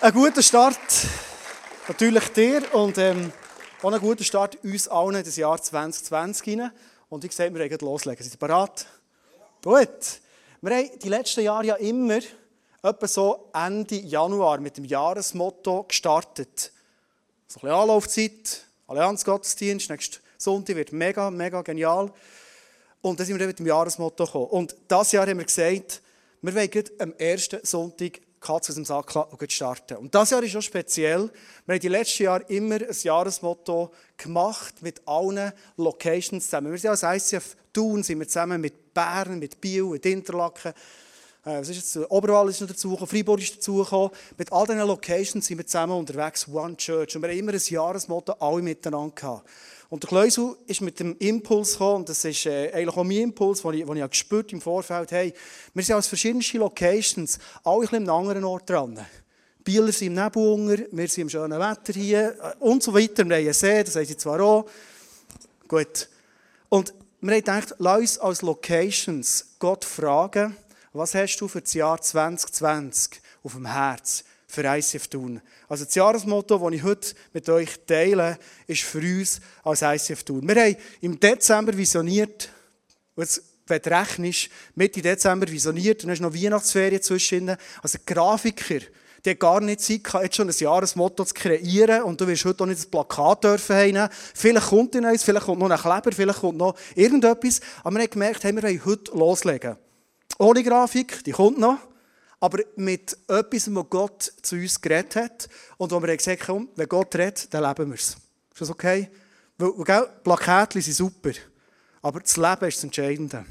Ein guter Start natürlich dir und ähm, auch ein guter Start uns allen in das Jahr 2020 rein. Und ich sehe, wir können loslegen. Seid ihr bereit? Gut. Wir haben die letzten Jahre ja immer etwa so Ende Januar mit dem Jahresmotto gestartet. So ein bisschen Anlaufzeit, Allianzgottesdienst, nächsten Sonntag wird mega, mega genial. Und dann sind wir dann mit dem Jahresmotto gekommen. Und dieses Jahr haben wir gesagt, wir wollen am ersten Sonntag Katze aus dem Sack und starten. Und das Jahr ist auch speziell. Wir haben die letzten Jahre immer ein Jahresmotto gemacht mit allen Locations zusammen. Wir sind als ICF Thun, sind wir zusammen mit Bern, mit Biel, mit Interlaken. Äh, was ist jetzt? Oberwall ist noch dazugekommen, Freiburg ist dazugekommen. Mit all diesen Locations sind wir zusammen unterwegs, One Church. Und wir haben immer ein Jahresmotto alle miteinander gehabt. Und der Kleusel ist mit dem Impuls gekommen, und das ist äh, eigentlich auch mein Impuls, den ich, den ich gespürt im Vorfeld hey, wir sind aus verschiedensten Locations, alle ein einem anderen Ort dran. Bieler sind im Nebelunger, wir sind im schönen Wetter hier äh, und so weiter. Wir haben einen See, das haben zwar auch. Gut. Und wir haben gedacht, lass uns als Locations Gott fragen, was hast du für das Jahr 2020 auf dem Herz? Für ICF tun. Also das Jahresmotto, das ich heute mit euch teile, ist für uns als ICF tun. Wir haben im Dezember visioniert, jetzt, wenn du rechnest, Mitte Dezember visioniert, dann ist noch Weihnachtsferien zwischen. Also Grafiker, der gar nicht Zeit gehabt, jetzt schon ein Jahresmotto zu kreieren und du wirst heute auch nicht das Plakat dürfen haben. Vielleicht kommt noch eins, vielleicht kommt noch ein Kleber, vielleicht kommt noch irgendetwas. Aber wir haben gemerkt, hey, wir wollen heute loslegen. Ohne Grafik, die kommt noch aber mit etwas, was Gott zu uns geredet hat und wo wir gesagt haben, wenn Gott redet, dann leben wir es. Ist das okay? Weil, weil Plakatchen sind super, aber das Leben ist das Entscheidende.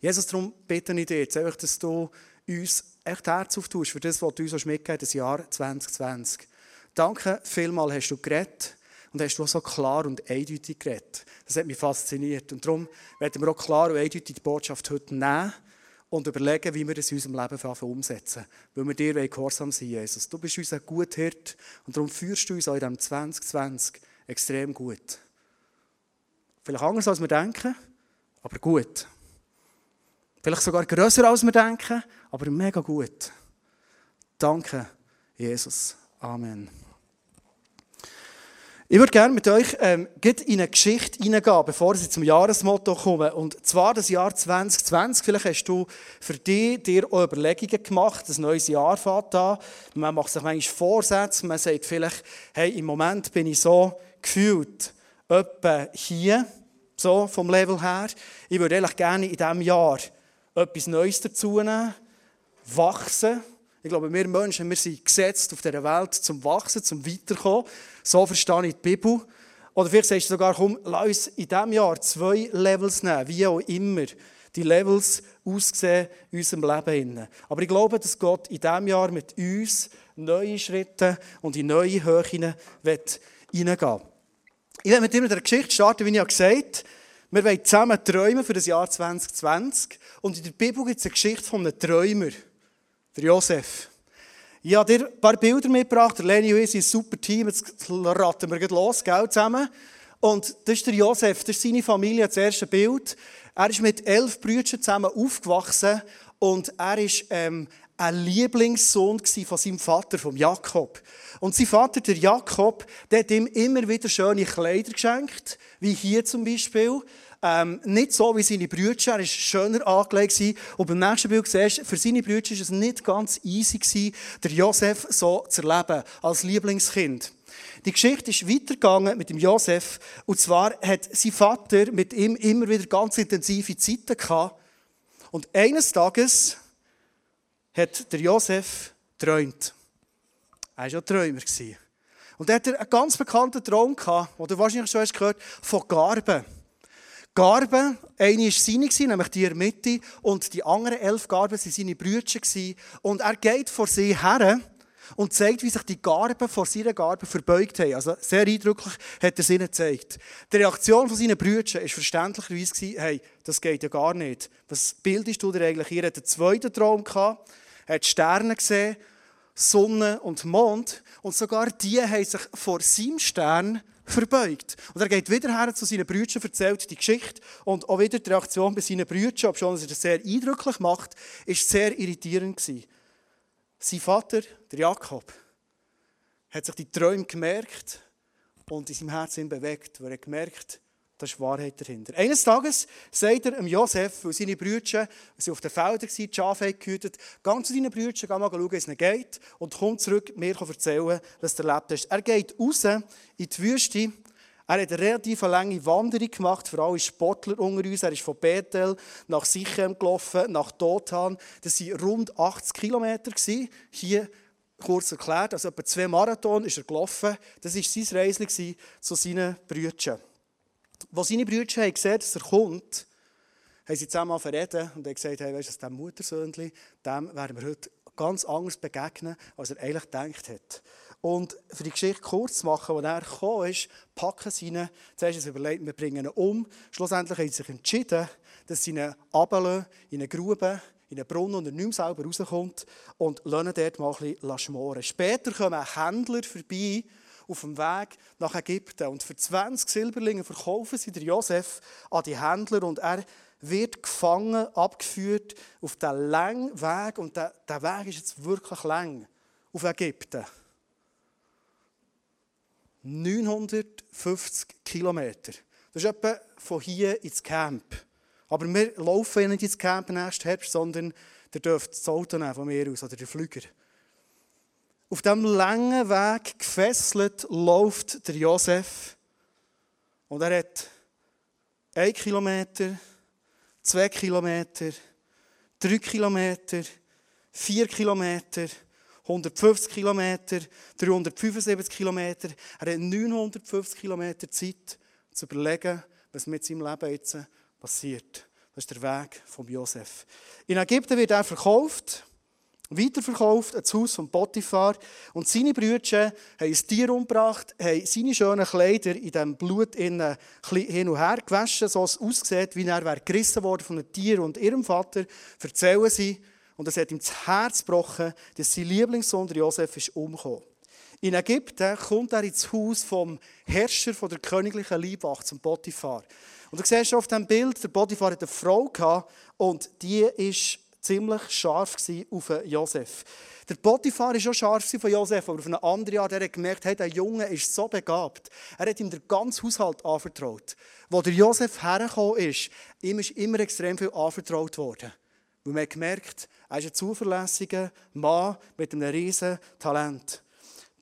Jesus, darum bitte ich dich jetzt einfach, dass du uns echt Herz auftust für das, was du uns mitgegeben das Jahr 2020. Danke vielmal hast du geredet und hast du auch so klar und eindeutig geredet. Das hat mich fasziniert und darum werden wir auch klar und eindeutig die Botschaft heute nehmen und überlegen, wie wir das in unserem Leben umsetzen. Weil wir dir gehorsam sein Jesus. Du bist unser guter Hirt und darum führst du uns auch in diesem 2020 extrem gut. Vielleicht anders, als wir denken, aber gut. Vielleicht sogar grösser, als wir denken, aber mega gut. Danke, Jesus. Amen. Ich würde gerne mit euch ähm, in eine Geschichte hineingehen, bevor ich zum Jahresmotto komme. Und zwar das Jahr 2020. Vielleicht hast du für dich dir auch Überlegungen gemacht. Das neues Jahr fährt an. Man macht sich manchmal Vorsätze. Man sagt vielleicht, hey, im Moment bin ich so gefühlt, etwa hier, so vom Level her. Ich würde eigentlich gerne in diesem Jahr etwas Neues dazu nehmen, wachsen. Ich glaube, wir Menschen, wir sind gesetzt auf dieser Welt zum Wachsen, zum Weiterkommen. So verstehe ich die Bibel. Oder vielleicht sagst du sogar, komm, lass uns in diesem Jahr zwei Levels nehmen, wie auch immer die Levels aussehen in unserem Leben. Aber ich glaube, dass Gott in diesem Jahr mit uns neue Schritte und in neue Höhen hineingehen will. Ich werde mit dir mit einer Geschichte starten, wie ich ja gesagt habe. Wir wollen zusammen träumen für das Jahr 2020. Und in der Bibel gibt es eine Geschichte von einem Träumer der Josef. Ich habe dir ein paar Bilder mitgebracht. Der Leni und ich sind ein super Team. Jetzt raten wir los, gell, zusammen. Und das ist der Josef, das ist seine Familie, das erste Bild. Er ist mit elf Brüdern zusammen aufgewachsen und er ist ähm, ein Lieblingssohn von seinem Vater, vom Jakob. Und sein Vater, der Jakob, der hat ihm immer wieder schöne Kleider geschenkt, wie hier zum Beispiel. Ähm, nicht so wie seine Brüder, er war schöner angelegt. Und beim nächsten Bild siehst du, für seine Brüder war es nicht ganz easy, gewesen, der Josef so zu erleben, als Lieblingskind. Die Geschichte ist weitergegangen mit dem Josef. Und zwar hat sein Vater mit ihm immer wieder ganz intensive Zeiten gehabt. Und eines Tages hat der Josef träumt. Er war ja Träumer. Und er hatte einen ganz bekannten Traum gehabt, den du wahrscheinlich schon hast gehört, von Garben. Garben, eine war seine, nämlich die in der Mitte, und die anderen elf Garben waren seine Brüder. Und er geht vor sie her und zeigt, wie sich die Garben vor seinen Garben verbeugt haben. Also sehr eindrücklich hat er es ihnen gezeigt. Die Reaktion von seinen Brüdern war verständlicherweise, hey, das geht ja gar nicht. Was bildest du dir eigentlich? Er hatte einen zweiten Traum, gehabt, hat Sterne gesehen, Sonne und Mond, und sogar die haben sich vor seinem Stern verbeugt. Und er geht wieder her zu seinen Brüdern, erzählt die Geschichte und auch wieder die Reaktion bei seinen Brüdern, obwohl er das sehr eindrücklich macht, ist sehr irritierend gewesen. Sein Vater, der Jakob, hat sich die Träume gemerkt und in seinem Herzen bewegt, weil er gemerkt da ist Wahrheit dahinter. Eines Tages sagt er Josef, weil seine Brüder sind auf den Feldern waren, die Schafe gehütet, geh zu deinen Brüdern, geh mal schauen, wie es ihnen geht und komm zurück, mir erzählen, was er erlebt hast. Er geht raus in die Wüste, er hat eine relativ lange Wanderung gemacht, vor allem Sportler unter uns. Er ist von Bethel nach Sichem gelaufen, nach Dothan. Das waren rund 80 Kilometer. Hier kurz erklärt, also etwa zwei Marathon ist er gelaufen. Das war sein Reisli zu seinen Brüdern. Als seine Brüder haben gesehen, dass er kommt, haben sie zusammen verreden und haben gesagt, hey, weißt du, dem Muttersöhnchen, dem werden wir heute ganz anders begegnen, als er eigentlich gedacht hat. Und für die Geschichte kurz zu machen, als er gekommen ist, packen sie ihn. Zuerst haben überlegt, wir bringen ihn um. Schlussendlich haben sie sich entschieden, dass sie ihn runterlassen, in eine Grube, in einen Brunnen und er nicht mehr selber rauskommt und lassen dort mal ein bisschen schmoren. Später kommen Händler vorbei, auf dem Weg nach Ägypten. Und für 20 Silberlinge verkaufen sie Josef an die Händler und er wird gefangen, abgeführt auf den langen Weg. Und der, der Weg ist jetzt wirklich lang auf Ägypten. 950 Kilometer. Das ist etwa von hier ins Camp. Aber wir laufen ja nicht ins Camp nächsten Herbst, sondern ihr dürft das Auto nehmen von mir aus oder den Flüger. Auf diesem langen Weg gefesselt läuft der Josef. Und er hat ein Kilometer, zwei Kilometer, drei Kilometer, vier Kilometer, 150 Kilometer, 375 Kilometer. Er hat 950 Kilometer Zeit, zu überlegen, was mit seinem Leben jetzt passiert. Das ist der Weg von Josef. In Ägypten wird er verkauft weiterverkauft ins Haus von Potiphar. Und seine Brüder haben ein Tier umgebracht, haben seine schönen Kleider in diesem Blut hin und her gewaschen, so es aussieht, wie er wäre gerissen worden von einem Tier und ihrem Vater. Erzählen sie. Und es hat ihm das Herz gebrochen, dass sein Lieblingssohn Josef ist umgekommen. In Ägypten kommt er ins Haus vom Herrscher von der königlichen Leibwacht, zum Potiphar. Und du siehst auf dem Bild, der Potiphar hatte eine Frau gehabt, und die ist ziemlich scharf auf Josef. Der Potiphar war schon scharf auf Josef, aber auf eine andere Art. Er hat gemerkt, hey, der Junge ist so begabt. Er hat ihm den ganzen Haushalt anvertraut. Wo der Josef hergekommen ist, ihm ist immer extrem viel anvertraut worden. Und man hat gemerkt, er ist ein zuverlässiger Mann mit einem riesen Talent.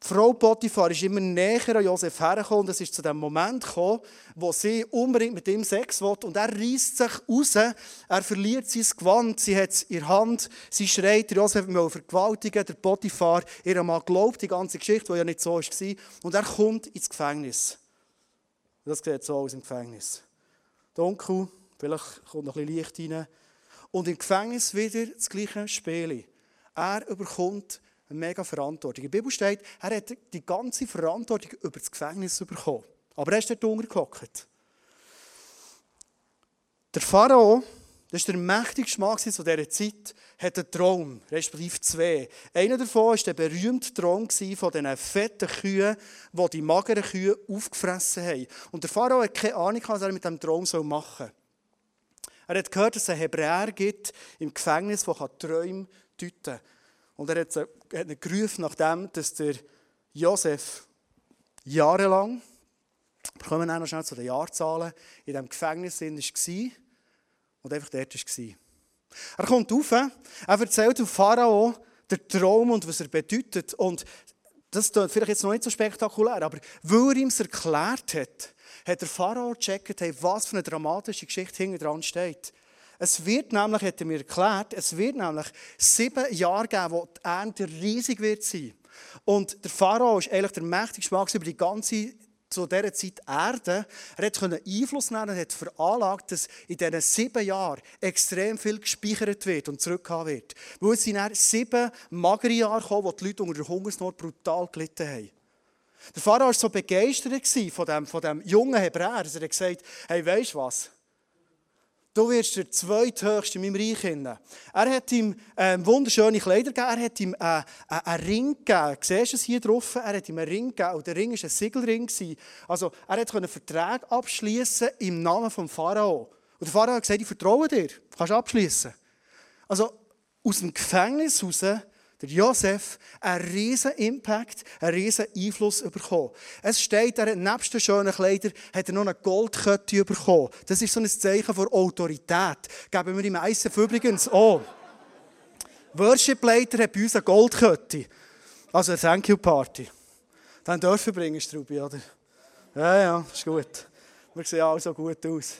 Frau Potiphar ist immer näher an Josef hergekommen und es ist zu dem Moment gekommen, wo sie unbedingt mit ihm Sex will und er reißt sich raus, er verliert sein Gewand, sie hat es in der Hand, sie schreit, Josef will vergewaltigen, der Potiphar, ihr Mann glaubt die ganze Geschichte, die ja nicht so war, und er kommt ins Gefängnis. Das sieht so aus im Gefängnis. Dunkel, vielleicht kommt noch ein bisschen Licht rein. Und im Gefängnis wieder das gleiche Spiel. Er überkommt mega Verantwortung. In der Bibel steht, er hat die ganze Verantwortung über das Gefängnis bekommen. Aber er ist dort untergehockt. Der Pharao, das war der mächtigste Mann zu dieser Zeit, hat einen Traum, respektive zwei. Einer davon war der berühmte Traum von diesen fetten Kühen, die die mageren Kühe aufgefressen haben. Und der Pharao hat keine Ahnung, was er mit diesem Traum machen soll. Er hat gehört, dass es einen Hebräer gibt im Gefängnis, der Träume deuten kann. Und er hat ihn gerufen, nachdem dass der Josef jahrelang, wir kommen auch noch schnell zu den Jahrzahlen, in diesem Gefängnis war und einfach dort war. Er kommt rauf, er erzählt dem Pharao den Traum und was er bedeutet. Und das ist vielleicht jetzt noch nicht so spektakulär, aber weil er ihm es erklärt hat, hat der Pharao gecheckt, was für eine dramatische Geschichte hinten dran steht. Es wird nämlich, hat er mir erklärt, es wird nämlich sieben Jahre geben, wo die Ernte riesig wird sein. Und der Pharao ist eigentlich der mächtigste Mann über die ganze zu dieser Zeit Erde. Er konnte Einfluss nehmen und hat veranlagt, dass in diesen sieben Jahren extrem viel gespeichert wird und zurückgehauen wird. Weil es sind dann sieben magere Jahre gekommen, wo die Leute unter der Hungersnot brutal gelitten haben. Der Pharao war so begeistert von dem, von dem jungen Hebräer, dass er gesagt hat, hey, weisst du was? Du wirst der zweithöchste in meinem Reich. Er hat ihm ähm, wunderschöne Kleider gegeben, er hat ihm äh, äh, einen Ring gegeben. Siehst du es hier drauf? Er hat ihm einen Ring gegeben und der Ring war ein Siegelring. Also er konnte Verträge abschließen im Namen des Pharao. Und der Pharao hat gesagt, ich vertraue dir, du kannst abschließen. Also aus dem Gefängnis raus, der Josef, einen riesen Impact, einen riesen Einfluss bekommen. Es steht, er hat nebst den schönen Kleidern hat er noch eine Goldkette bekommen. Das ist so ein Zeichen von Autorität. Geben wir ihm ISF übrigens auch. Worship Leiter hat bei uns eine Goldkette. Also eine Thank You Party. Dann dürfen bringen, Strubi, oder? Ja, ja, ist gut. Wir sehen alle so gut aus.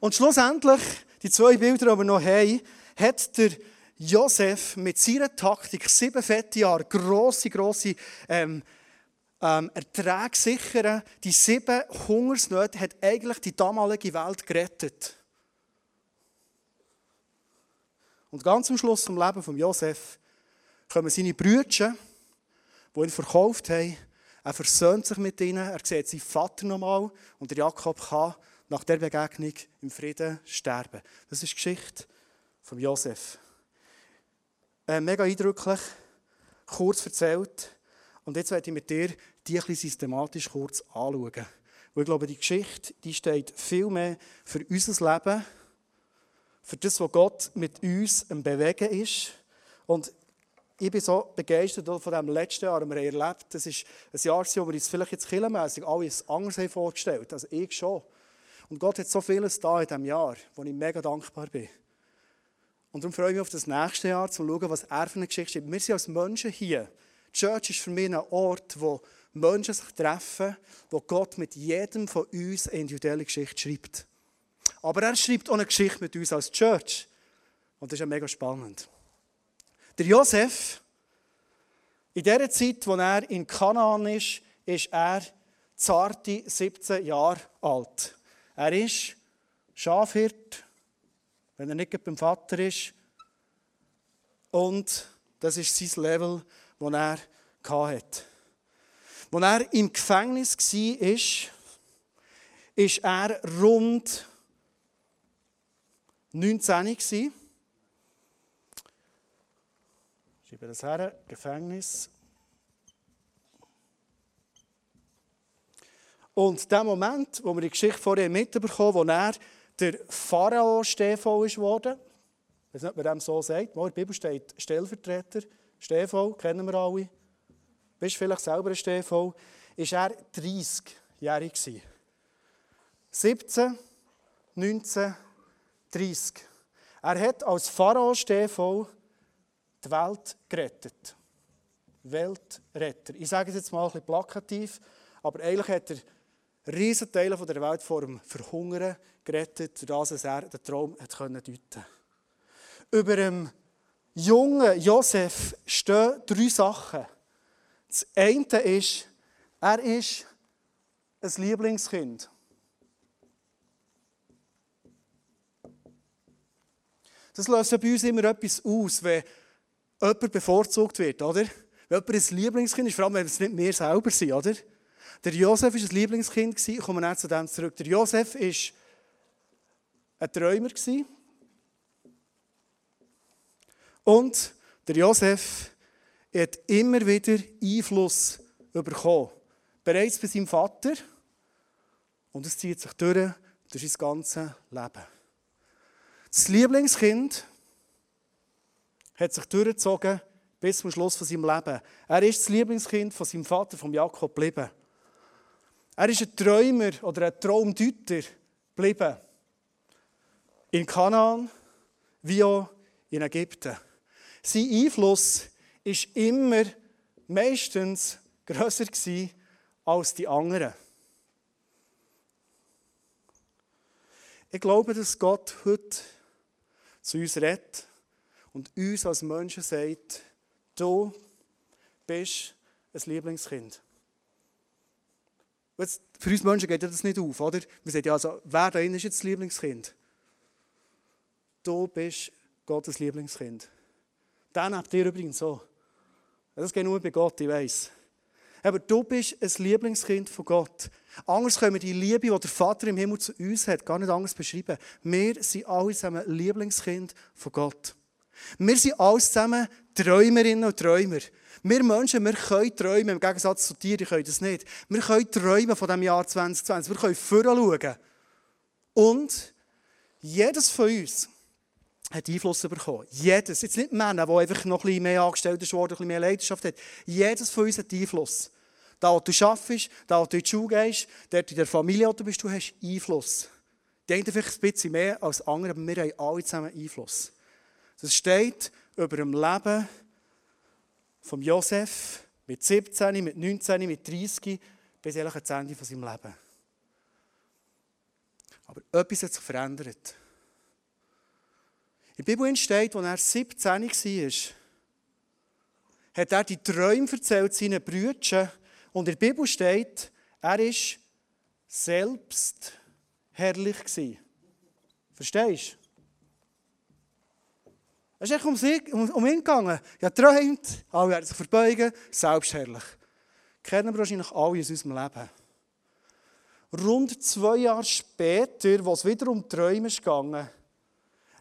Und schlussendlich, die zwei Bilder, die wir noch haben, hat der Josef mit seiner Taktik sieben fette Jahre grosse, grosse ähm, ähm, Erträge sichern. Die sieben Hungersnöte hat eigentlich die damalige Welt gerettet. Und ganz am Schluss vom Leben von Josef kommen seine Brüder, die ihn verkauft haben, er versöhnt sich mit ihnen, er sieht seinen Vater nochmal und Jakob kann nach der Begegnung im Frieden sterben. Das ist die Geschichte von Josef. Äh, mega eindrücklich, kurz erzählt. Und jetzt werde ich mit dir die ein systematisch kurz anschauen. Weil ich glaube, die Geschichte die steht viel mehr für unser Leben, für das, was Gott mit uns am Bewegen ist. Und ich bin so begeistert von dem letzten Jahr, das wir erlebt. Das ist ein Jahr, wo wir uns vielleicht jetzt killenmässig alles anders haben vorgestellt Also ich schon. Und Gott hat so vieles da in diesem Jahr, wo ich mega dankbar bin. Und darum freue ich mich auf das nächste Jahr, zu schauen, was er für eine Geschichte schreibt. Wir sind als Menschen hier. Die Church ist für mich ein Ort, wo Menschen sich treffen, wo Gott mit jedem von uns eine individuelle Geschichte schreibt. Aber er schreibt auch eine Geschichte mit uns als Church. Und das ist ja mega spannend. Der Josef, in der Zeit, wo er in Kanaan ist, ist er zarte 17 Jahre alt. Er ist Schafhirt, wenn er nicht beim Vater ist. Und das ist sein Level, das er hatte. Als er im Gefängnis war, ist er rund 19 Schreibe das her, Gefängnis. Und der Moment, wo wir die Geschichte vorher mitbekommen, wo er der Pharao Stefan ist worden, ich weiß nicht, ob man dem so sagt, in der Bibel steht Stellvertreter, Stefan, kennen wir alle. Bist vielleicht selber ein Stefan, ist er 30-jährig 17, 19, 30. Er hat als Pharao Stefan die Welt gerettet. Weltretter. Ich sage es jetzt mal ein bisschen plakativ, aber eigentlich hat er riesen Teile der Welt vor dem Verhungern gerettet, dadurch, dass er den Traum hat deuten konnte. Über dem jungen Josef stehen drei Sachen. Das eine ist, er ist ein Lieblingskind. Das löst bei uns immer etwas aus, wenn jemand bevorzugt wird, oder? Wenn jemand ein Lieblingskind ist, vor allem wenn es nicht wir selber sind, oder? Der Josef war ein Lieblingskind, ich komme zu dem zurück. Der Josef war ein Träumer. Und der Josef hat immer wieder Einfluss bekommen. Bereits bei seinem Vater. Und es zieht sich durch, durch sein ganzes Leben. Das Lieblingskind hat sich durchgezogen bis zum Schluss von seinem Leben. Er ist das Lieblingskind von seinem Vater, von Jakob, geblieben. Er ist ein Träumer oder ein Traumdeuter geblieben. In Kanaan wie auch in Ägypten. Sein Einfluss ist immer meistens grösser als die anderen. Ich glaube, dass Gott heute zu uns redet und uns als Menschen sagt, du bist ein Lieblingskind. Jetzt, für uns Menschen geht das nicht auf, oder? Wir sagen ja, also, wer da ist jetzt das Lieblingskind? Du bist Gottes Lieblingskind. Den habt ihr übrigens so. Das geht nur bei Gott, ich weiß. Aber du bist ein Lieblingskind von Gott. Anders können wir die Liebe, die der Vater im Himmel zu uns hat, gar nicht anders beschreiben. Wir sind alle zusammen Lieblingskind von Gott. Wir sind alle zusammen Träumerinnen und Träumer. Wir Menschen, wir können träumen, im Gegensatz zu dir, die können das nicht. Wir können träumen von dem Jahr 2020. Wir können voranschauen. Und jedes von uns hat Einfluss bekommen. Jedes, jetzt nicht Männer, die einfach noch ein bisschen mehr angestellt worden, ein bisschen mehr Leidenschaft hat. Jedes von uns hat Einfluss. Da, wo du arbeitest, da, wo du in die Schule gehst, dort in der Familie, wo du bist, du hast Einfluss. Die einen vielleicht ein bisschen mehr als andere, aber wir haben alle zusammen Einfluss. Das steht über dem Leben von Josef mit 17, mit 19, mit 30 bis ans Ende von seinem Leben. Aber etwas hat sich verändert. In der Bibel steht, als er 17 war, hat er die Träume erzählt seinen Brüdern. Und in der Bibel steht, er war selbst herrlich. Verstehst du? Es ist um, sie, um, um ihn gegangen. Ja, träumt, alle werden sich verbeugen, selbstherrlich. Kennen wir wahrscheinlich alle aus unserem Leben. Rund zwei Jahre später, wo es wieder um Träume ging,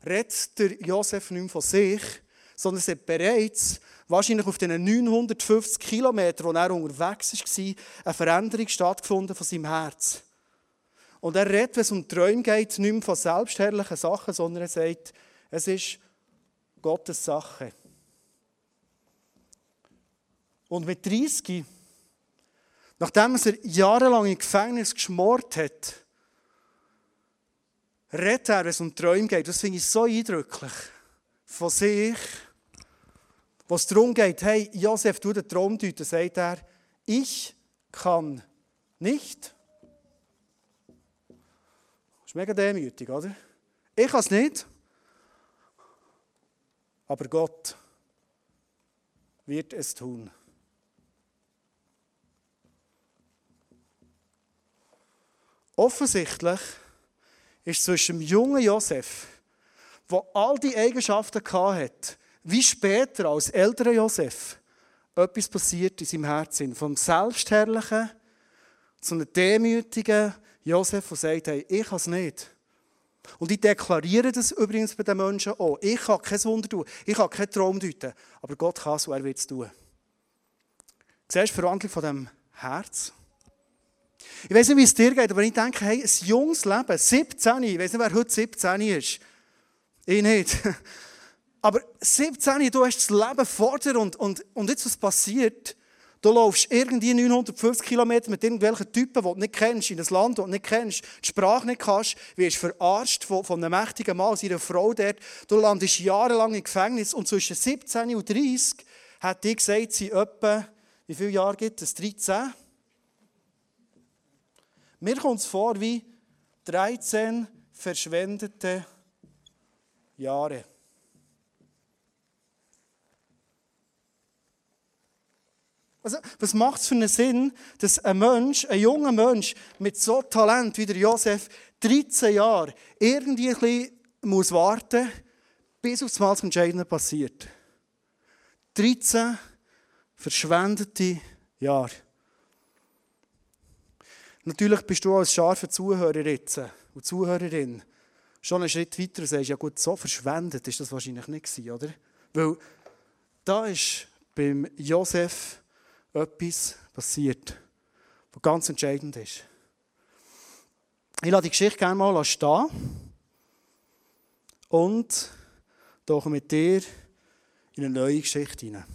redet der Josef nicht mehr von sich, sondern es hat bereits, wahrscheinlich auf den 950 Kilometern, wo er unterwegs war, eine Veränderung stattgefunden von seinem Herz. Und er redet, wenn es um Träume geht, nicht mehr von selbstherrlichen Sachen, sondern er sagt, es ist Gottes Sache. Und mit 30 Nachdem er jahrelang im Gefängnis geschmort hat, redet er, wenn es um Träume geht. Das finde ich so eindrücklich. Von sich, was darum geht, hey, Josef, du den Traum deuten, sagt er, ich kann nicht. Das ist mega demütig, oder? Ich kann es nicht. Aber Gott wird es tun. Offensichtlich ist zwischen dem jungen Josef, der all die Eigenschaften hatte, wie später als älterer Josef, etwas passiert in seinem Herzen. Vom Selbstherrlichen zu einem demütigen Josef, der sagt, hey, ich kann es nicht. Und ich deklariere das übrigens bei den Menschen auch. Ich kann kein Wunder tun, ich kann keinen Traum deuten, aber Gott kann es und er wird es tun. Siehst du die Verwandlung von dem Herz? Ich weiß nicht, wie es dir geht, aber ich denke, hey, ein junges Leben, 17, ich weiß nicht, wer heute 17 ist. Ich nicht. Aber 17, du hast das Leben vor dir und, und, und jetzt was passiert? Du laufst irgendwie 950 Kilometer mit irgendwelchen Typen, die du nicht kennst, in ein Land, das du nicht kennst, die Sprache nicht kannst, wirst verarscht von, von einem mächtigen Mann, seiner Frau dort. Du landest jahrelang im Gefängnis und zwischen 17 und 30 hat die gesagt, sie etwa, wie viele Jahre gibt es? 13? Mir kommt es vor wie 13 verschwendete Jahre. Also, was macht es für einen Sinn, dass ein Mensch, ein junger Mensch mit so Talent wie der Josef 13 Jahre irgendwie ein bisschen muss warten, bis auf das Entscheidende passiert? 13 verschwendete Jahre. Natürlich bist du als scharfer Zuhörer jetzt und Zuhörerin schon einen Schritt weiter und sagst, ja gut, so verschwendet ist das wahrscheinlich nicht gewesen, oder? Weil da ist beim Josef etwas passiert, was ganz entscheidend ist. Ich lasse die Geschichte gerne mal stehen und tauche mit dir in eine neue Geschichte hinein.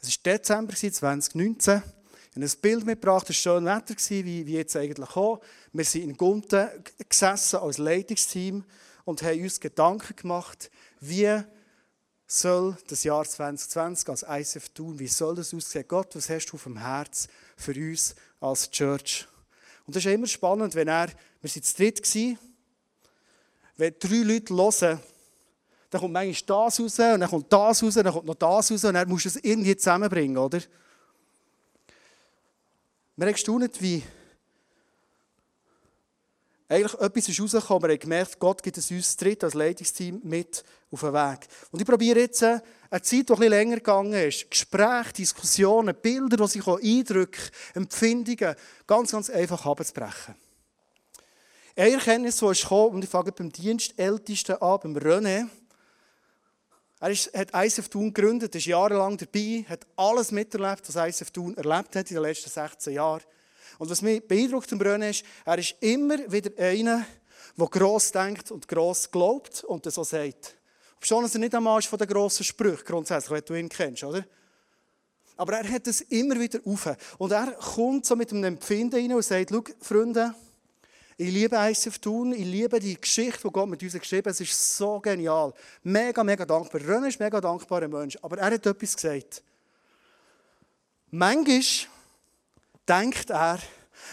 Es war Dezember 2019 habe ein Bild mitgebracht, es war schön Wetter, wie, wie jetzt eigentlich auch. Wir sind in Gunten gesessen als Leitungsteam und haben uns Gedanken gemacht, wie soll das Jahr 2020 als ICF tun, wie soll das aussehen? Gott, was hast du auf dem Herz für uns als Church? Und das ist immer spannend, wenn er, wir waren zu dritt, wenn drei Leute hören, dann kommt manchmal das raus, und dann kommt das raus, dann kommt noch das raus, und dann musst du es irgendwie zusammenbringen, oder? Wir haben gestaunt, wie eigentlich etwas ist rausgekommen. Wir haben gemerkt, Gott gibt es uns dritt als Leitungsteam mit auf den Weg. Und ich probiere jetzt äh, eine Zeit, die etwas länger gegangen ist, Gespräche, Diskussionen, Bilder, die sich Eindrücke, Empfindungen ganz, ganz einfach abzubrechen. Eine Erkenntnis, die ist gekommen, und ich fange beim Dienstältesten an, beim René. Er ist, hat ISF Thun gegründet, ist jahrelang dabei, hat alles miterlebt, was ISF Thun erlebt hat in den letzten 16 Jahren. Und was mich beeindruckt am René ist, er ist immer wieder einer, der gross denkt und gross glaubt und das so sagt. Dass er nicht einmal ist von den grossen Sprüchen grundsätzlich, wenn du ihn kennst, oder? Aber er hat es immer wieder auf. Und er kommt so mit einem Empfinden rein und sagt, schau, Freunde, ich liebe ICF Thun, ich liebe die Geschichte, die Gott mit uns geschrieben hat. Es ist so genial. Mega, mega dankbar. René ist ein mega dankbarer Mensch. Aber er hat etwas gesagt. Manchmal denkt er,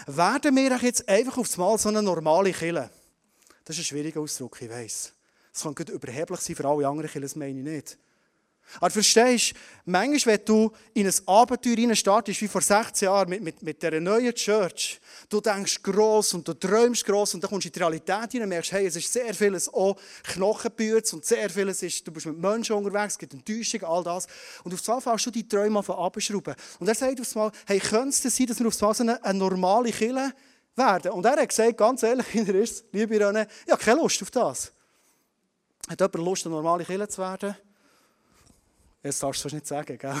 werden wir jetzt einfach aufs Mal so eine normale Kille? Das ist ein schwieriger Ausdruck, ich weiss. Das kann überheblich sein für alle anderen Killen, das meine ich nicht. Aber verstehst du, manchmal, wenn du in ein Abenteuer startest, wie vor 16 Jahren mit, mit, mit dieser neuen Church, du denkst gross und du träumst gross und dann kommst du in die Realität hinein und merkst, hey, es ist sehr vieles auch Knochenbüts und sehr vieles ist, du bist mit Menschen unterwegs, es gibt Enttäuschung, all das. Und auf einmal fällst du die Träume von abschrauben. Und er sagt auf einmal, hey, könnte es sein, dass wir auf einmal so eine, eine normale Kille werden? Und er hat gesagt, ganz ehrlich, er ist, liebe René, ich habe keine Lust auf das. Hat jemand Lust, eine normale Kille zu werden? Jetzt darfst du nicht sagen, gell?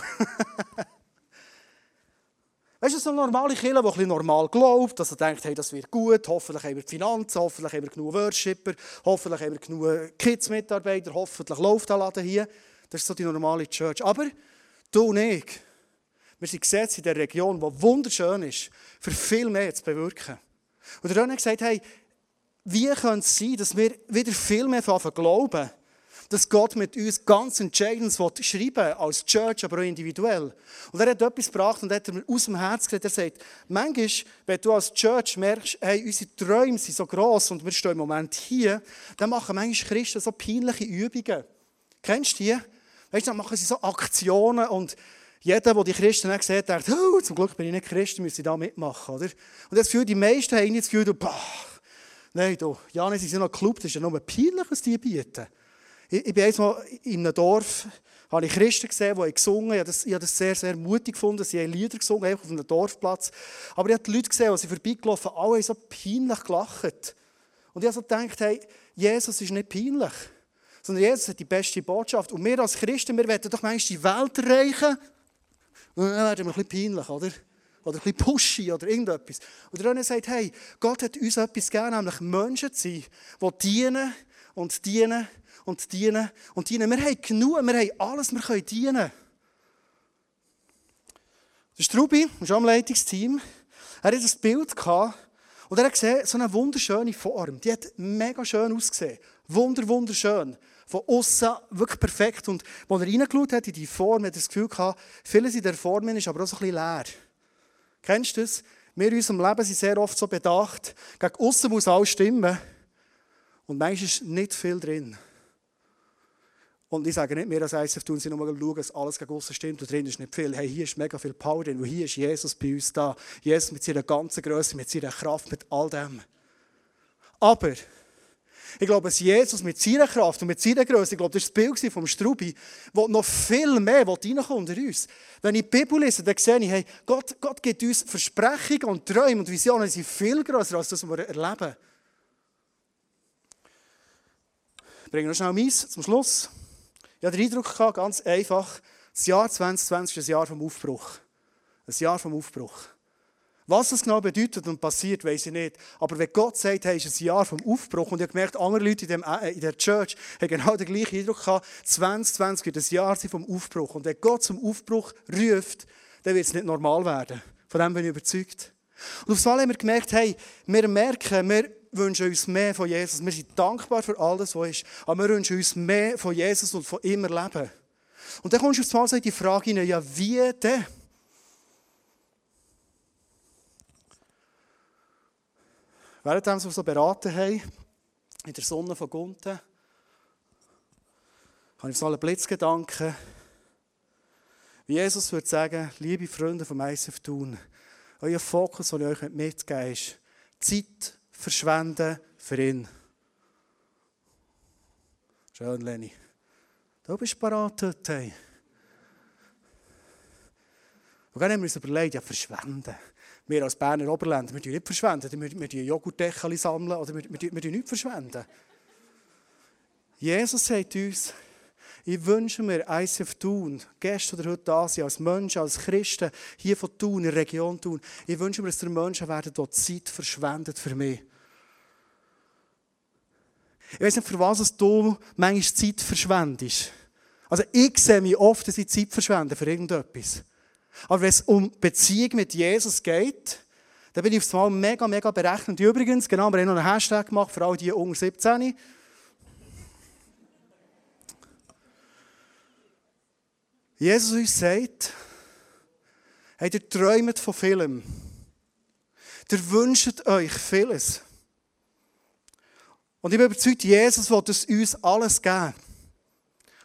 Weißt du, so eine normale Kirche, die ein normal glaubt, dass er denkt, hey, das wird gut, hoffentlich haben wir die Finanzen, hoffentlich haben wir genug Worshipper, hoffentlich haben wir genug Kids-Mitarbeiter, hoffentlich läuft der Laden hier. Das ist so die normale Church. Aber du und ich, wir sind gesetzt in der Region, die wunderschön ist, für viel mehr zu bewirken. Und der René hat gesagt, hey, wie könnte es sein, dass wir wieder viel mehr davon glauben, dass Gott mit uns ganz entscheidend schreiben als Church, aber auch individuell. Und er hat etwas gebracht und hat mir aus dem Herz geredet. Er sagt, manchmal, wenn du als Church merkst, hey, unsere Träume sind so gross und wir stehen im Moment hier, dann machen manchmal Christen so peinliche Übungen. Kennst du die? Weißt du, dann machen sie so Aktionen und jeder, der die Christen dann sieht, denkt, oh, zum Glück bin ich nicht Christ, müssen da mitmachen. Oder? Und das Gefühl, die meisten haben nicht das Gefühl, boah, nein, du, Janis, sie sind noch Club, das ist ja nur peinlich, was die bieten. Ich, ich bin einmal in einem Dorf, habe ich Christen gesehen, die gesungen haben. Ich habe das sehr, sehr mutig gefunden. Sie haben Lieder gesungen, auf einem Dorfplatz. Aber ich habe die Leute gesehen, die sie vorbeigelaufen alle haben so peinlich gelacht. Und ich habe so gedacht, hey, Jesus ist nicht peinlich, sondern Jesus hat die beste Botschaft. Und wir als Christen, wir wollen doch manchmal die Welt erreichen. Und dann werden wir ein bisschen peinlich, oder? Oder ein bisschen pushy oder irgendetwas. Und René sagt, hey, Gott hat uns etwas gegeben, nämlich Menschen zu sein, die dienen und dienen und dienen und dienen. Wir haben genug, wir haben alles, wir können dienen. Der Strubi, schon am Leitungsteam, er hatte ein Bild gehabt, und er hat gesehen, so eine wunderschöne Form. Die hat mega schön ausgesehen. Wunder, wunderschön. Von außen wirklich perfekt. Und als er reingeschaut hat in die Form, hat er das Gefühl gehabt, vieles in der Form ist aber auch so ein bisschen leer. Kennst du das? Wir in unserem Leben sind sehr oft so bedacht, gegen außen muss alles stimmen. Und manchmal ist nicht viel drin. Und ich sage nicht, wir als ICF tun sie nur schauen, dass alles gegen aussen stimmt und drin ist nicht viel. Hey, hier ist mega viel Power drin und hier ist Jesus bei uns da. Jesus mit seiner ganzen Größe, mit seiner Kraft, mit all dem. Aber ich glaube, dass Jesus mit seiner Kraft und mit seiner Größe, ich glaube, das war das Bild vom Strubi, wo noch viel mehr reinkommt in uns. Wenn ich die Bibel lese, dann sehe ich, hey, Gott, Gott gibt uns Versprechungen und Träume und Visionen, die sind viel größer als das, was wir erleben. Ich bringe noch schnell meins zum Schluss. Ich hatte den Eindruck, ganz einfach, das Jahr 2020 ist ein Jahr vom Aufbruch. Ein Jahr vom Aufbruch. Was das genau bedeutet und passiert, weiß ich nicht. Aber wenn Gott sagt, hey, ist ein Jahr vom Aufbruch, und ich habe gemerkt, andere Leute in, dem, äh, in der Church haben genau den gleichen Eindruck gehabt, 2020 wird ein Jahr vom Aufbruch. Und wenn Gott zum Aufbruch ruft, dann wird es nicht normal werden. Von dem bin ich überzeugt. Und auf einmal haben wir gemerkt, hey, wir merken, wir wünschen uns mehr von Jesus. Wir sind dankbar für alles, was ist. Aber wir wünschen uns mehr von Jesus und von immer Leben. Und dann kommst du auf einmal in die Frage hinein, ja, wie denn? Während wir so beraten haben, in der Sonne von Gunten, habe ich so einen Blitzgedanken, wie Jesus würde sagen, liebe Freunde vom ICF Thun, euer Fokus, den ich euch mitgeben ist, Zeit verschwenden für ihn. Schön, Lenny. Du bist parat heute. Hey. Und dann haben wir uns überlegt, ja, verschwenden. Wir als Berner Oberländer, wir nicht verschwenden. Wir, wir Joghurtdeckel sammeln oder wir, wir, wir nicht verschwenden. Jesus sagt uns, ich wünsche mir, ICF Thun, gestern oder heute da sind, als Menschen, als Christen, hier von Thun, in der Region Thun, ich wünsche mir, dass der Menschen werden, die Zeit verschwendet für mich. Ich weiß nicht, für was du manchmal Zeit verschwendest. Also ich sehe mich oft, dass ich Zeit verschwende für irgendetwas. Aber wenn es um Beziehung mit Jesus geht, dann bin ich aufs Mal mega, mega berechnend. Übrigens, genau, wir haben noch einen Hashtag gemacht für all die unter 17. Jesus uns sagt, hey, ihr träumt von vielem. Ihr wünscht euch vieles. Und ich bin überzeugt, Jesus will es uns alles geben.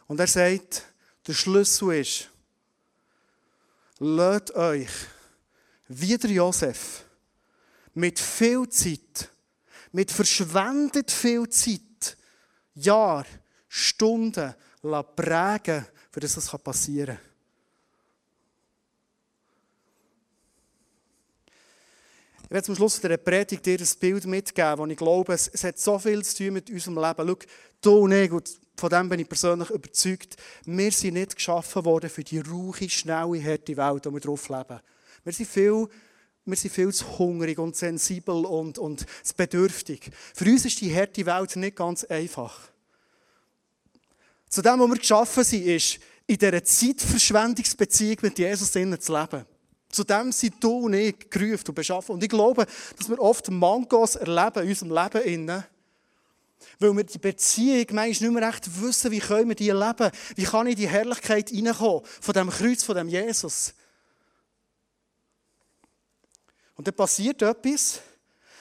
Und er sagt, der Schlüssel ist, lasst euch, wie der Josef, mit viel Zeit, mit verschwendet viel Zeit, Jahr, Stunden prägen, für das das passieren kann. Ich werde zum Schluss der Predigt dir ein Bild mitgeben, wo ich glaube, es, hat so viel zu tun mit unserem Leben. Schau, du und ich, von dem bin ich persönlich überzeugt, wir sind nicht geschaffen worden für die rauche, schnelle, harte Welt, in der wir drauf leben. Wir sind viel wir sind viel zu hungrig und sensibel und, und bedürftig. Für uns ist die harte Welt nicht ganz einfach. Zu dem, was wir geschaffen sind, ist, in dieser Zeitverschwendungsbeziehung mit Jesus zu leben. Zu dem sind du und ich gerufen und beschaffen. Und ich glaube, dass wir oft Mangos erleben in unserem Leben. Weil wir die Beziehung manchmal nicht mehr recht wissen, wie können wir die leben. Wie kann ich in die Herrlichkeit hineinkommen von dem Kreuz, von dem Jesus. Und dann passiert etwas,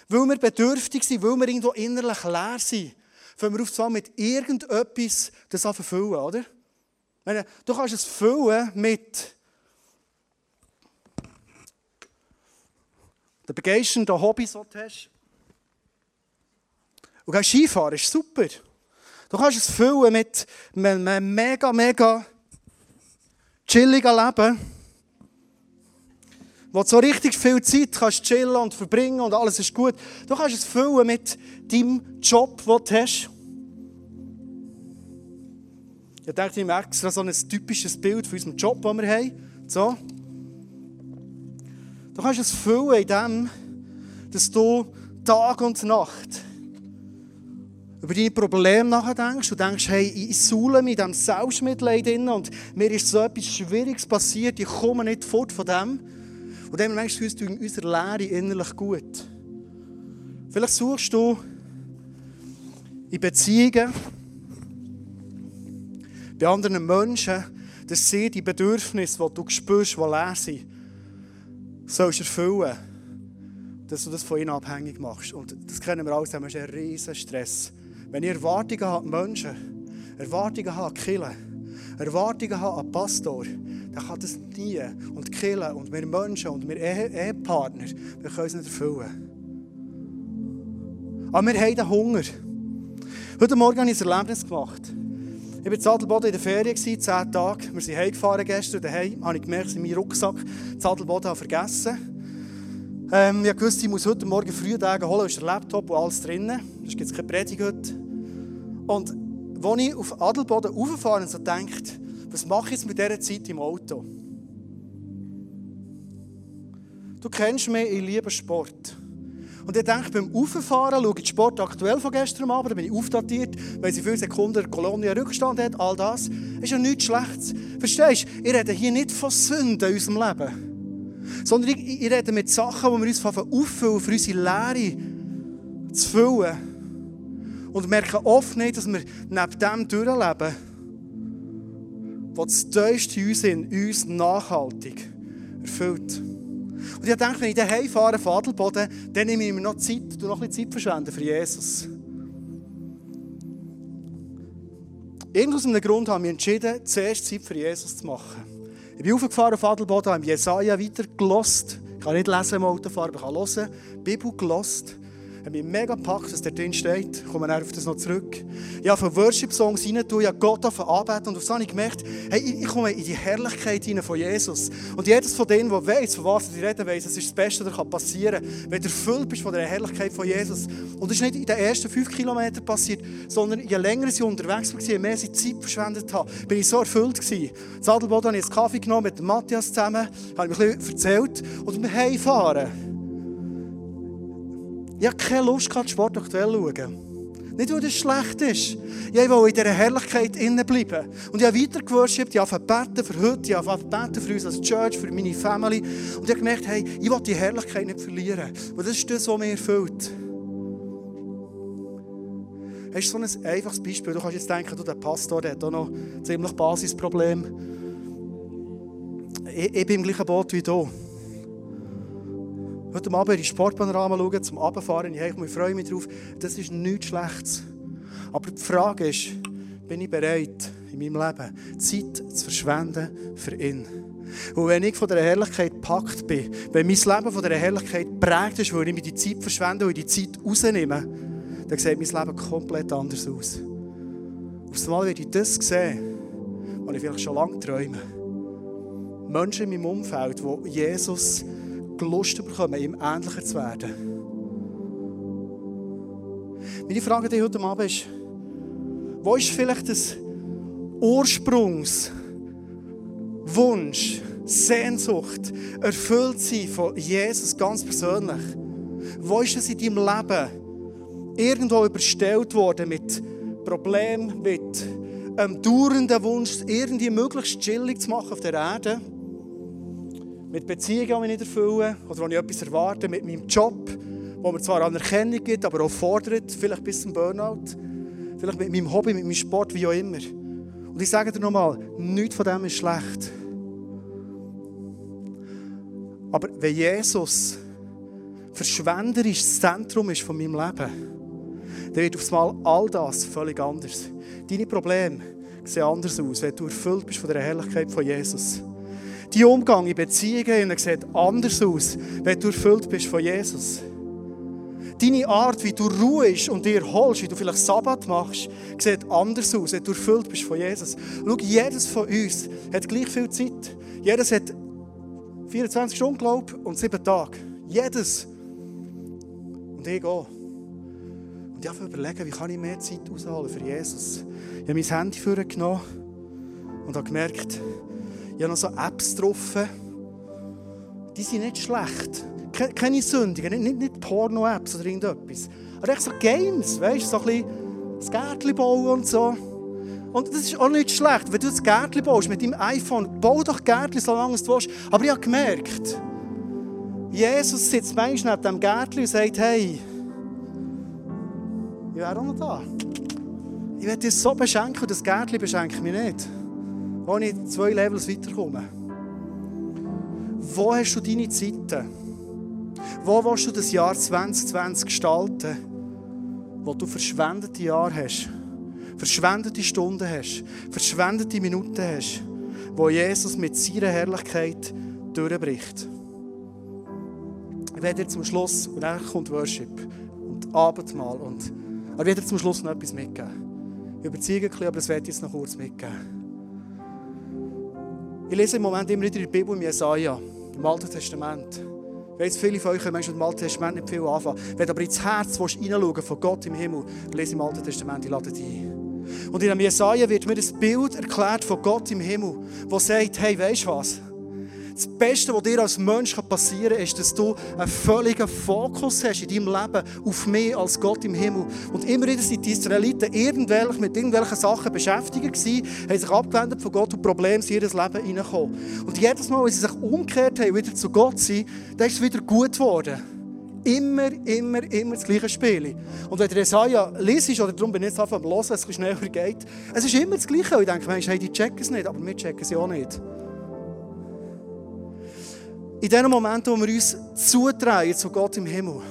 weil wir bedürftig sind, weil wir irgendwo innerlich leer sind, fangen wir auf zwar mit irgendetwas das an verfüllen, oder? Meine, du kannst es füllen mit den begeisternden Hobbys, die du hast. Und Skifahren ist super. Du kannst es füllen mit einem mega, mega chilligen Leben wo du so richtig viel Zeit kannst chillen und verbringen und alles ist gut. Du kannst es füllen mit deinem Job, den du hast. Ich denke, ich extra so ein typisches Bild von unserem Job, den wir haben. So. Du kannst es füllen in dem, dass du Tag und Nacht über deine Probleme nachdenkst und denkst, hey, ich suhle mich in diesem Selbstmitleid und mir ist so etwas Schwieriges passiert, ich komme nicht fort von dem. Und dann denkst du, uns in unserer Lehre innerlich gut. Vielleicht suchst du in Beziehungen bei anderen Menschen, dass sie die Bedürfnisse, die du spürst, die leer sind, sollst erfüllen. Dass du das von ihnen abhängig machst. Und das kennen wir alles, das ist ein riesen Stress. Wenn ich Erwartungen habe an Menschen, Erwartungen habe an Kirche, Erwartungen habe an Pastor, dann kann das nie. Und Kirche und wir Menschen und wir Ehepartner, wir können es nicht erfüllen. Aber wir haben den Hunger. Heute Morgen habe ich ein Erlebnis gemacht. Ich war in Zadelboden in der Ferien, zehn Tage. Wir sind heimgefahren gestern. Daheim habe ich gemerkt, ich meinen Rucksack Zadelboden vergessen ähm, Ich wusste, ich muss heute Morgen früh Tage holen, ist der Laptop und alles drin. Es gibt keine Predigt heute. Und als ich auf Adelboden rauffahre so denkt, was mache ich jetzt mit dieser Zeit im Auto? Du kennst mich, ich liebe Sport. Und ich denke, beim Auffahren schaue ich Sport aktuell von gestern Abend, da bin ich aufdatiert, weil sie viele Sekunden Kolonie Rückstand hat, all das. Das ist ja nichts Schlechtes. Verstehst du? Ich rede hier nicht von Sünden in unserem Leben, sondern ich, ich rede mit Sachen, die wir uns auffüllen, für unsere Lehre zu füllen. Und merken oft nicht, dass wir neben dem durchleben was das Tiefste in uns, in uns nachhaltig erfüllt. Und ich denke, wenn ich daheim fahre von Adelboden, dann nehme ich mir noch Zeit, noch ein bisschen Zeit für Jesus. Irgend aus einem Grund haben wir entschieden, zuerst Zeit für Jesus zu machen. Ich bin aufgefahren auf Adelboden, habe Jesaja weiter gelost. Ich kann nicht lesen im Autofahren, aber ich kann hören. Bibel gelost hat mich mega gepackt, was da drin steht. Ich komme auf das noch zurück. Ja, von Worship-Songs rein tue, ja Gott auf anbeten und auf so habe ich gemerkt, hey, ich komme in die Herrlichkeit hinein von Jesus. Und jedes von denen, der weiß, von was sie reden weiss, das ist das Beste, was passieren kann, wenn du erfüllt bist von der Herrlichkeit von Jesus. Und das ist nicht in den ersten fünf Kilometern passiert, sondern je länger sie unterwegs waren, je mehr sie Zeit verschwendet haben, bin ich so erfüllt gewesen. In Sadelboden habe ich einen Kaffee genommen mit Matthias zusammen, habe ich ein bisschen erzählt und wir heimfahren. Ich hatte keine Lust, Sport aktuell zu schauen. Nicht, weil das schlecht ist. Ich will in dieser Herrlichkeit innen bleiben. Und ich habe weiter geworshippt, ich habe beten für heute, ich habe beten für uns als Church, für meine Family. Und ich habe gemerkt, hey, ich will die Herrlichkeit nicht verlieren. Und das ist das, was mich erfüllt. Hast du so ein einfaches Beispiel? Du kannst jetzt denken, du, der Pastor der hat auch noch ein ziemlich Basisproblem. Ich, ich bin im gleichen Boot wie du. Heute Abend in Sportpanorama schauen, zum Abfahren. Ich, freue mich darauf. Das ist nichts Schlechtes. Aber die Frage ist, bin ich bereit, in meinem Leben Zeit zu verschwenden für ihn? Und wenn ich von dieser Herrlichkeit gepackt bin, wenn mein Leben von dieser Herrlichkeit geprägt ist, weil ich mir die Zeit verschwende und die Zeit rausnehme, dann sieht mein Leben komplett anders aus. Auf einmal werde ich das sehen, was ich vielleicht schon lange träume. Menschen in meinem Umfeld, die Jesus Lust bekommen, ihm ähnlicher zu werden. Meine Frage an dich heute Abend ist, wo ist vielleicht das Ursprungswunsch, Sehnsucht, erfüllt sein von Jesus ganz persönlich? Wo ist es in deinem Leben irgendwo überstellt worden mit Problemen, mit einem dauernden Wunsch, irgendwie möglichst chillig zu machen auf der Erde? Mit Beziehungen, die ich nicht erfülle oder wo ich etwas erwarte, mit meinem Job, wo mir zwar Anerkennung gibt, aber auch fordert, vielleicht bis zum Burnout, vielleicht mit meinem Hobby, mit meinem Sport, wie auch immer. Und ich sage dir nochmal, nichts von dem ist schlecht. Aber wenn Jesus verschwenderisch das Zentrum ist von meinem Leben, dann wird aufs Mal all das völlig anders. Deine Probleme sehen anders aus, wenn du erfüllt bist von der Herrlichkeit von Jesus. Dein Umgang in Beziehungen sieht anders aus, wenn du erfüllt bist von Jesus. Deine Art, wie du ruhst und dir holst, wie du vielleicht Sabbat machst, sieht anders aus, wenn du erfüllt bist von Jesus. Schau, jedes von uns hat gleich viel Zeit. Jedes hat 24 Stunden, glaube und 7 Tage. Jedes. Und ich auch. Und ich habe überlegen, wie kann ich mehr Zeit ausholen für Jesus. Ich habe mein Handy vorgenommen und habe gemerkt, ich habe noch so Apps getroffen. Die sind nicht schlecht. Keine Sündigen, nicht, nicht, nicht Porno-Apps oder irgendetwas. Aber echt so Games, weißt du, so ein bisschen das Gärtchen bauen und so. Und das ist auch nicht schlecht, wenn du das Gärtchen baust mit deinem iPhone. Bau doch Gärtchen, solange du willst. Aber ich habe gemerkt, Jesus sitzt manchmal neben diesem Gärtchen und sagt, hey, ich wäre auch noch da. Ich werde dir so beschenken und das Gärtchen beschenkt mich nicht wo ich zwei Levels weiterkomme. Wo hast du deine Zeiten? Wo willst du das Jahr 2020 gestalten, wo du verschwendete Jahre hast, verschwendete Stunden hast, verschwendete Minuten hast, wo Jesus mit seiner Herrlichkeit durchbricht? Ich werde zum Schluss, und dann kommt Worship und Abendmahl, und, ich werde zum Schluss noch etwas mitgeben. Ich überzeuge ein bisschen, aber das werde ich jetzt noch kurz mitgeben. Ich lese im Moment immer wieder der Bibel im Jesaja, im Alten Testament. Ich weiss, viele von euch können mit dem Alten Testament nicht viel anfangen. Wenn du aber ins Herz hineinschauen von Gott im Himmel, lese im Alten Testament, ich lade dich ein. Und in dem Jesaja wird mir das Bild erklärt von Gott im Himmel, wo sagt, hey, weißt du was? Das Beste, was dir als Mensch passieren kann, ist, dass du einen völligen Fokus hast in deinem Leben auf mich als Gott im Himmel. Und immer wieder sind die Israeliten irgendwelche, mit irgendwelchen Sachen beschäftigt gewesen, haben sich abgewendet von Gott und Probleme in ihr Leben hineingekommen. Und jedes Mal, wenn sie sich umgekehrt haben, wieder zu Gott sind, dann ist es wieder gut geworden. Immer, immer, immer das gleiche Spiel. Und wenn der Jesaja liest, oder darum bin ich jetzt einfach am Hören, es ein schneller geht, es ist immer das Gleiche. Und ich denke, hey, die checken es nicht, aber wir checken es auch nicht. In dem Moment, wo wir uns zutrauen zu Gott im Himmel,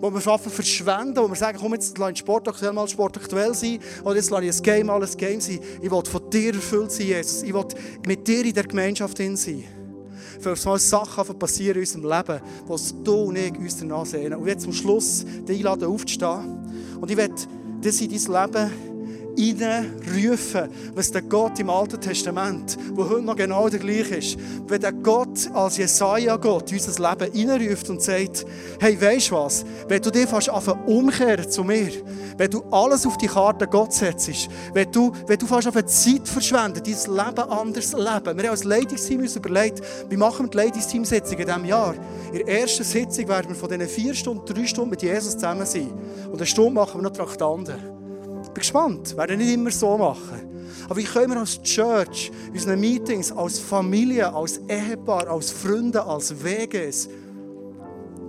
wo wir schaffen verschwenden, wo wir sagen, komm, jetzt lass Sport aktuell mal Sport aktuell sein, oder jetzt lass ich ein Game ein Game sein. Ich will von dir erfüllt sein, Jesus. Ich will mit dir in der Gemeinschaft hin sein. Für mal Sachen passieren in unserem Leben, was du und ich uns danach sehen. Und jetzt zum Schluss dich einladen, aufzustehen. Und ich werde das in dein Leben hineinrufen, was der Gott im Alten Testament, wo heute noch genau der gleiche ist, wenn der Gott als Jesaja-Gott unser Leben hineinruft und sagt, hey, du was, wenn du dich fast umkehren zu mir, wenn du alles auf die Karte Gott setzt, wenn du, wenn du fast auf Zeit verschwenden, dein Leben anders leben. Wir haben als Leitungsteam uns überlegt, wie machen wir die Leitungsteam-Sitzung in diesem Jahr? In der ersten Sitzung werden wir von diesen vier Stunden, drei Stunden mit Jesus zusammen sein. Und eine Stunde machen wir noch Traktanten. Bin gespannt. Wir werden nicht immer so machen. Aber wie können wir als Church, unseren Meetings, als Familie, als Ehepaar, als Freunde, als Weges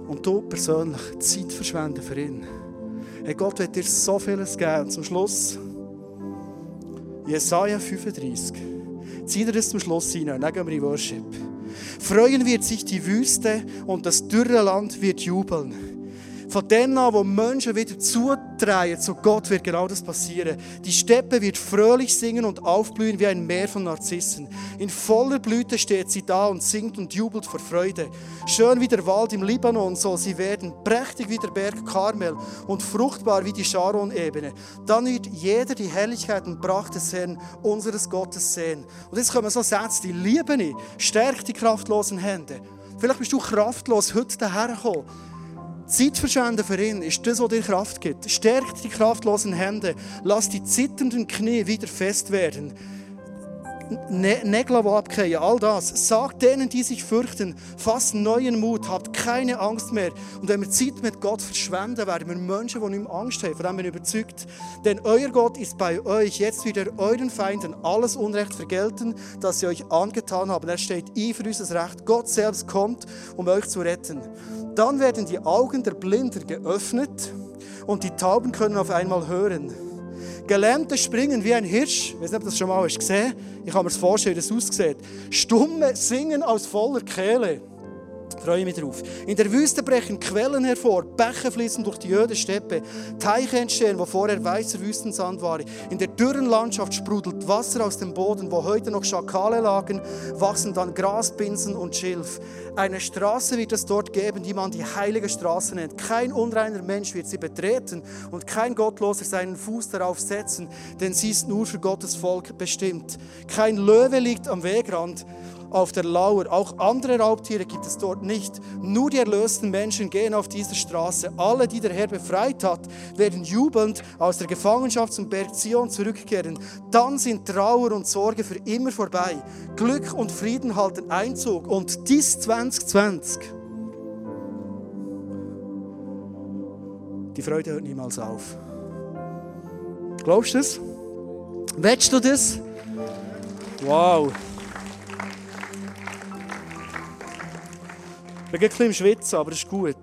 und du persönlich Zeit verschwenden für ihn? Hey, Gott wird dir so vieles geben. Und zum Schluss, Jesaja 35. Zieh dir das zum Schluss hinein, dann gehen wir in Worship. Freuen wird sich die Wüste und das dürre Land wird jubeln. Von denen an, wo Menschen wieder zutreten zu Gott, wird genau das passieren. Die Steppe wird fröhlich singen und aufblühen wie ein Meer von Narzissen. In voller Blüte steht sie da und singt und jubelt vor Freude. Schön wie der Wald im Libanon soll sie werden, prächtig wie der Berg Karmel und fruchtbar wie die Sharon-Ebene. Dann wird jeder die Herrlichkeit und Pracht des Herrn, unseres Gottes, sehen. Und jetzt kommen so Sätze, die liebe ich. Stärkt die kraftlosen Hände. Vielleicht bist du kraftlos heute dahergekommen. Zeit verschwenden für ihn ist das, was dir Kraft gibt. Stärkt die kraftlosen Hände. Lass die zitternden Knie wieder fest werden. Ne-, Nägel, die abgehen, all das. Sagt denen, die sich fürchten, fasst neuen Mut, habt keine Angst mehr. Und wenn wir Zeit mit Gott verschwenden, werden wir Menschen, die nicht mehr Angst haben. Von dem bin ich überzeugt. Denn euer Gott ist bei euch. Jetzt wird er euren Feinden alles Unrecht vergelten, das sie euch angetan haben. Er steht ein für unser Recht. Gott selbst kommt, um euch zu retten. Dann werden die Augen der Blinden geöffnet und die Tauben können auf einmal hören. Gelähmte springen wie ein Hirsch. Ich weiß nicht, ob du das schon mal gesehen hast. Ich kann mir das vorstellen, wie das aussieht. Stumme singen aus voller Kehle. Freue mich drauf. In der Wüste brechen Quellen hervor, Bäche fließen durch die öde Steppe, Teiche entstehen, wo vorher weißer Wüstensand war. In der dürren Landschaft sprudelt Wasser aus dem Boden, wo heute noch Schakale lagen, wachsen dann Graspinsen und Schilf. Eine Straße wird es dort geben, die man die heilige Straße nennt. Kein unreiner Mensch wird sie betreten und kein Gottloser seinen Fuß darauf setzen, denn sie ist nur für Gottes Volk bestimmt. Kein Löwe liegt am Wegrand auf der Lauer. Auch andere Raubtiere gibt es dort nicht. Nur die erlösten Menschen gehen auf dieser Straße. Alle, die der Herr befreit hat, werden jubelnd aus der Gefangenschaft zum Berg Zion zurückkehren. Dann sind Trauer und Sorge für immer vorbei. Glück und Frieden halten Einzug. Und dies 2020. Die Freude hört niemals auf. Glaubst du das? Willst du das? Wow. Ich bin ein bisschen im Schwitzen, aber es ist gut.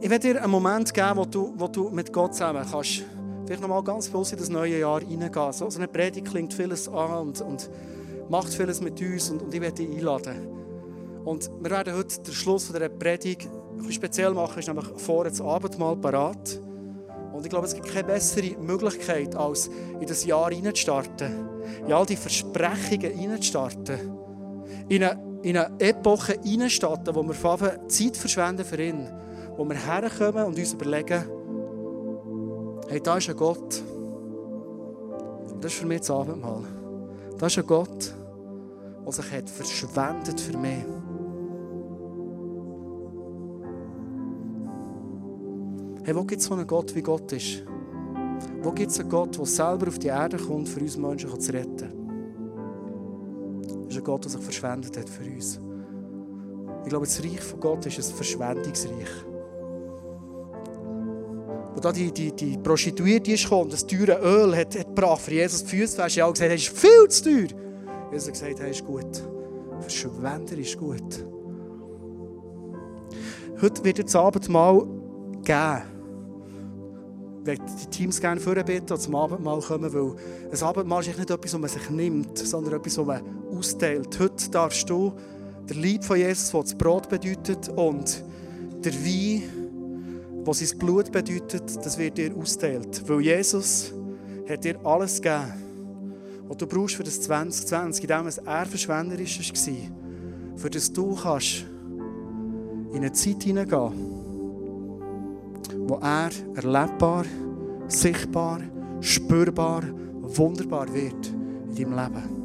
Ich werde dir einen Moment geben, wo du, wo du mit Gott zusammen kannst vielleicht noch mal ganz bewusst in das neue Jahr hineingehen. So, so eine Predigt klingt vieles an und, und macht vieles mit uns und, und ich werde dich einladen. Und wir werden heute den Schluss dieser Predigt speziell machen, ist nämlich vorher das Abendmahl parat. Und ich glaube, es gibt keine bessere Möglichkeit, als in das Jahr hineinzustarten. In all die Versprechungen hineinzustarten. In eine in eine Epoche hineinstatten, wo wir Zeit verschwenden für ihn. Wo wir herkommen und uns überlegen, hey, da ist ein Gott. Das ist für mich das Abendmahl. Das ist ein Gott, der sich hat verschwendet für mich. Hey, wo gibt es so einen Gott, wie Gott ist? Wo gibt es einen Gott, der selber auf die Erde kommt, für uns Menschen zu retten? Ist ein Gott, der sich verschwendet hat für uns. Ich glaube, das Reich von Gott ist ein Verschwendungsreich. Wo da die, die, die Prostituierte ist gekommen, das teure Öl hat, hat gebracht für Jesus die Füße, hast du gesagt, das ist viel zu teuer. Jesus hat gesagt, hey, ist gut. Verschwender ist gut. Heute wird das Abendmahl geben möchte die Teams gerne vorbeten und zum Abendmahl kommen, weil ein Abendmahl ist nicht etwas, was man sich nimmt, sondern etwas, was man austeilt. Heute darfst du der Lieb von Jesus, der das Brot bedeutet, und der Wein, was sein Blut bedeutet, das wird dir austeilt. Weil Jesus hat dir alles gegeben, was du brauchst für das 2020, indem es er verschwenderisch war, für das du kannst in eine Zeit hineingehen wo er erlebbar, sichtbar, spürbar, wunderbar wird in deinem Leben.